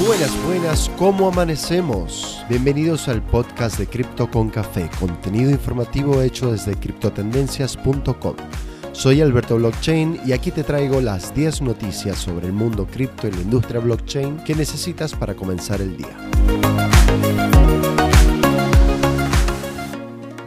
Buenas, buenas, ¿cómo amanecemos? Bienvenidos al podcast de Cripto con Café, contenido informativo hecho desde criptotendencias.com. Soy Alberto Blockchain y aquí te traigo las 10 noticias sobre el mundo cripto y la industria blockchain que necesitas para comenzar el día.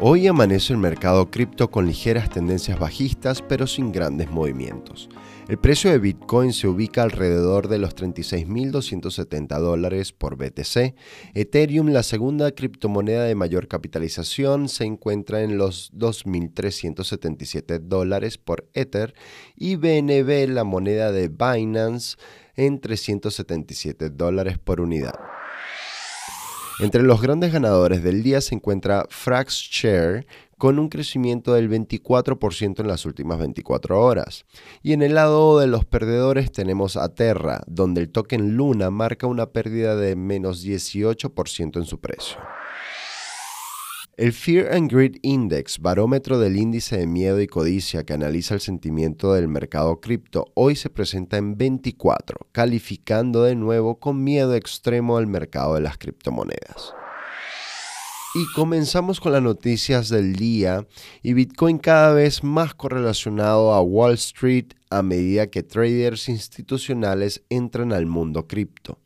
Hoy amanece el mercado cripto con ligeras tendencias bajistas pero sin grandes movimientos. El precio de Bitcoin se ubica alrededor de los 36.270 dólares por BTC. Ethereum, la segunda criptomoneda de mayor capitalización, se encuentra en los 2.377 dólares por Ether y BNB, la moneda de Binance, en 377 dólares por unidad. Entre los grandes ganadores del día se encuentra FraxShare con un crecimiento del 24% en las últimas 24 horas. Y en el lado de los perdedores tenemos a Terra, donde el token Luna marca una pérdida de menos 18% en su precio. El Fear and Greed Index, barómetro del índice de miedo y codicia que analiza el sentimiento del mercado cripto, hoy se presenta en 24, calificando de nuevo con miedo extremo al mercado de las criptomonedas. Y comenzamos con las noticias del día y Bitcoin cada vez más correlacionado a Wall Street a medida que traders institucionales entran al mundo cripto.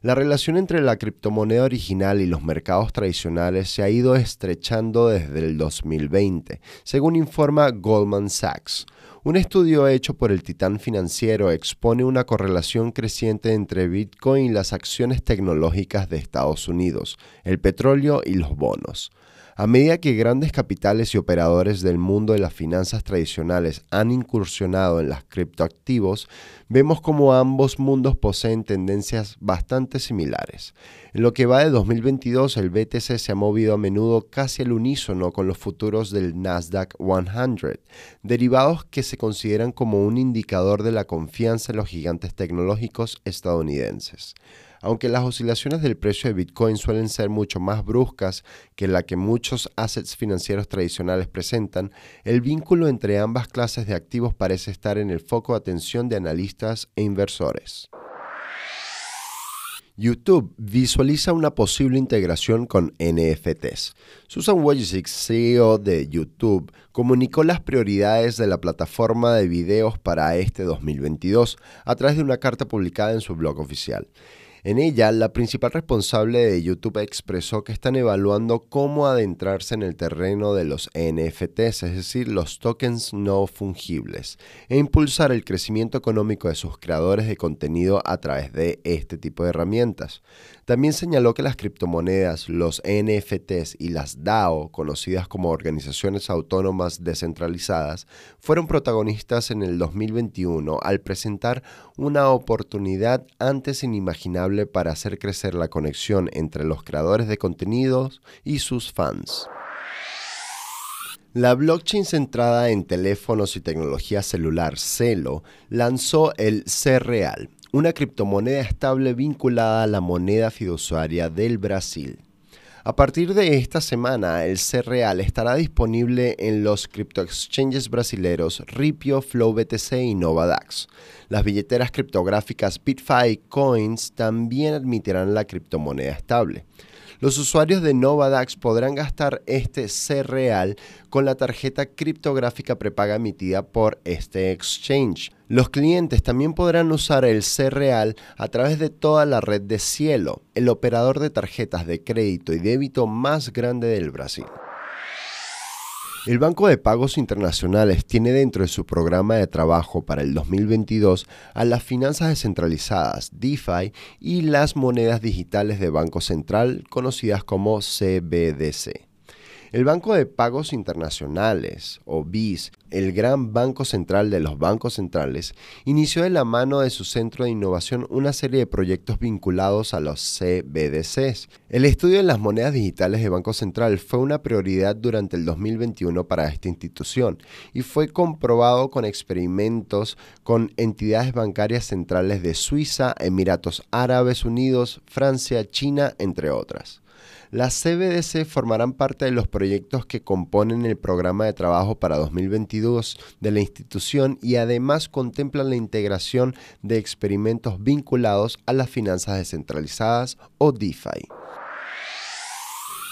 La relación entre la criptomoneda original y los mercados tradicionales se ha ido estrechando desde el 2020, según informa Goldman Sachs. Un estudio hecho por el titán financiero expone una correlación creciente entre Bitcoin y las acciones tecnológicas de Estados Unidos, el petróleo y los bonos. A medida que grandes capitales y operadores del mundo de las finanzas tradicionales han incursionado en los criptoactivos, vemos como ambos mundos poseen tendencias bastante similares. En lo que va de 2022, el BTC se ha movido a menudo casi al unísono con los futuros del Nasdaq 100, derivados que se consideran como un indicador de la confianza en los gigantes tecnológicos estadounidenses. Aunque las oscilaciones del precio de Bitcoin suelen ser mucho más bruscas que la que muchos assets financieros tradicionales presentan, el vínculo entre ambas clases de activos parece estar en el foco de atención de analistas e inversores. YouTube visualiza una posible integración con NFTs. Susan Wojcicki, CEO de YouTube, comunicó las prioridades de la plataforma de videos para este 2022 a través de una carta publicada en su blog oficial. En ella, la principal responsable de YouTube expresó que están evaluando cómo adentrarse en el terreno de los NFTs, es decir, los tokens no fungibles, e impulsar el crecimiento económico de sus creadores de contenido a través de este tipo de herramientas. También señaló que las criptomonedas, los NFTs y las DAO, conocidas como organizaciones autónomas descentralizadas, fueron protagonistas en el 2021 al presentar una oportunidad antes inimaginable para hacer crecer la conexión entre los creadores de contenidos y sus fans. La blockchain centrada en teléfonos y tecnología celular, Celo, lanzó el C-Real, una criptomoneda estable vinculada a la moneda fiduciaria del Brasil. A partir de esta semana, el C-Real estará disponible en los criptoexchanges brasileños Ripio, FlowBTC y Novadax. Las billeteras criptográficas BitFi Coins también admitirán la criptomoneda estable. Los usuarios de Novadax podrán gastar este C-Real con la tarjeta criptográfica prepaga emitida por este exchange. Los clientes también podrán usar el C-Real a través de toda la red de Cielo, el operador de tarjetas de crédito y débito más grande del Brasil. El Banco de Pagos Internacionales tiene dentro de su programa de trabajo para el 2022 a las finanzas descentralizadas, DeFi, y las monedas digitales de Banco Central, conocidas como CBDC. El Banco de Pagos Internacionales, o BIS, el gran banco central de los bancos centrales, inició de la mano de su centro de innovación una serie de proyectos vinculados a los CBDCs. El estudio de las monedas digitales de Banco Central fue una prioridad durante el 2021 para esta institución y fue comprobado con experimentos con entidades bancarias centrales de Suiza, Emiratos Árabes Unidos, Francia, China, entre otras. Las CBDC formarán parte de los proyectos que componen el programa de trabajo para 2022 de la institución y además contemplan la integración de experimentos vinculados a las finanzas descentralizadas o DeFi.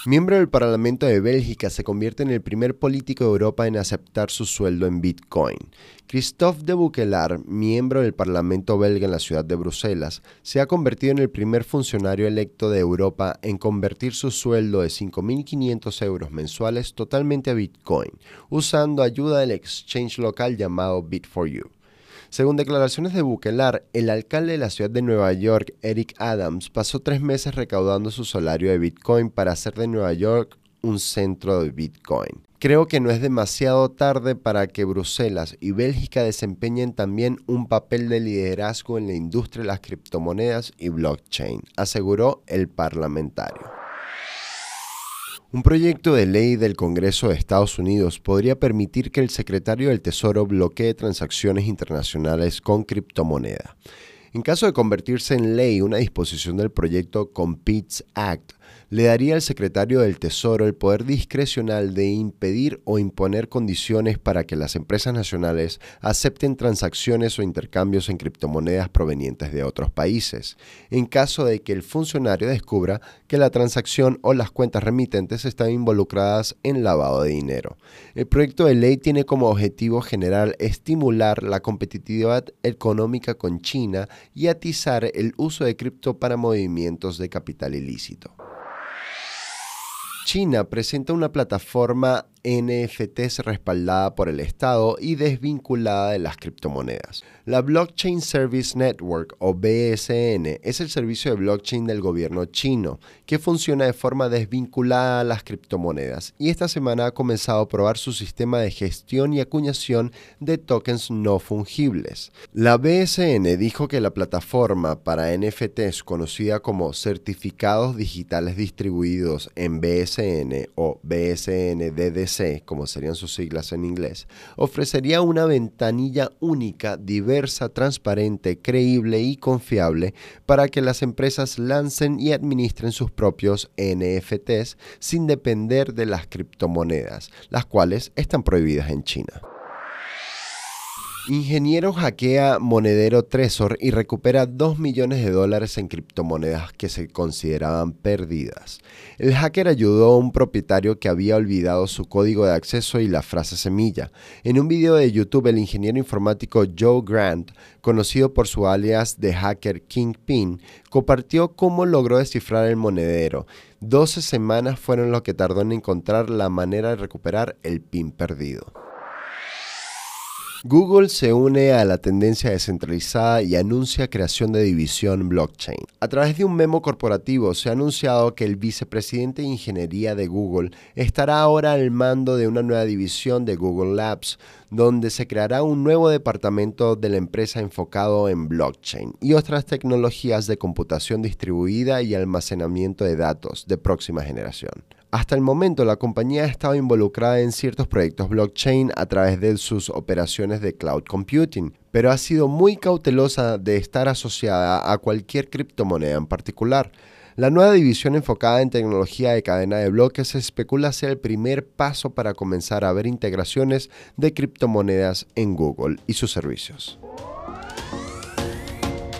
Miembro del Parlamento de Bélgica, se convierte en el primer político de Europa en aceptar su sueldo en Bitcoin. Christophe de Bouquelar, miembro del Parlamento belga en la ciudad de Bruselas, se ha convertido en el primer funcionario electo de Europa en convertir su sueldo de 5.500 euros mensuales totalmente a Bitcoin, usando ayuda del exchange local llamado Bit4You. Según declaraciones de Bukelar, el alcalde de la ciudad de Nueva York, Eric Adams, pasó tres meses recaudando su salario de Bitcoin para hacer de Nueva York un centro de Bitcoin. Creo que no es demasiado tarde para que Bruselas y Bélgica desempeñen también un papel de liderazgo en la industria de las criptomonedas y blockchain, aseguró el parlamentario. Un proyecto de ley del Congreso de Estados Unidos podría permitir que el secretario del Tesoro bloquee transacciones internacionales con criptomoneda. En caso de convertirse en ley una disposición del proyecto Competes Act, le daría al secretario del Tesoro el poder discrecional de impedir o imponer condiciones para que las empresas nacionales acepten transacciones o intercambios en criptomonedas provenientes de otros países, en caso de que el funcionario descubra que la transacción o las cuentas remitentes están involucradas en lavado de dinero. El proyecto de ley tiene como objetivo general estimular la competitividad económica con China y atizar el uso de cripto para movimientos de capital ilícito. China presenta una plataforma NFTs respaldada por el Estado y desvinculada de las criptomonedas. La Blockchain Service Network o BSN es el servicio de blockchain del gobierno chino que funciona de forma desvinculada a las criptomonedas y esta semana ha comenzado a probar su sistema de gestión y acuñación de tokens no fungibles. La BSN dijo que la plataforma para NFTs conocida como certificados digitales distribuidos en BSN o BSN como serían sus siglas en inglés, ofrecería una ventanilla única, diversa, transparente, creíble y confiable para que las empresas lancen y administren sus propios NFTs sin depender de las criptomonedas, las cuales están prohibidas en China. Ingeniero hackea monedero Trezor y recupera 2 millones de dólares en criptomonedas que se consideraban perdidas. El hacker ayudó a un propietario que había olvidado su código de acceso y la frase semilla. En un video de YouTube, el ingeniero informático Joe Grant, conocido por su alias de hacker Kingpin, compartió cómo logró descifrar el monedero. 12 semanas fueron lo que tardó en encontrar la manera de recuperar el PIN perdido. Google se une a la tendencia descentralizada y anuncia creación de división blockchain. A través de un memo corporativo se ha anunciado que el vicepresidente de ingeniería de Google estará ahora al mando de una nueva división de Google Labs, donde se creará un nuevo departamento de la empresa enfocado en blockchain y otras tecnologías de computación distribuida y almacenamiento de datos de próxima generación. Hasta el momento, la compañía ha estado involucrada en ciertos proyectos blockchain a través de sus operaciones de cloud computing, pero ha sido muy cautelosa de estar asociada a cualquier criptomoneda en particular. La nueva división enfocada en tecnología de cadena de bloques especula ser el primer paso para comenzar a ver integraciones de criptomonedas en Google y sus servicios.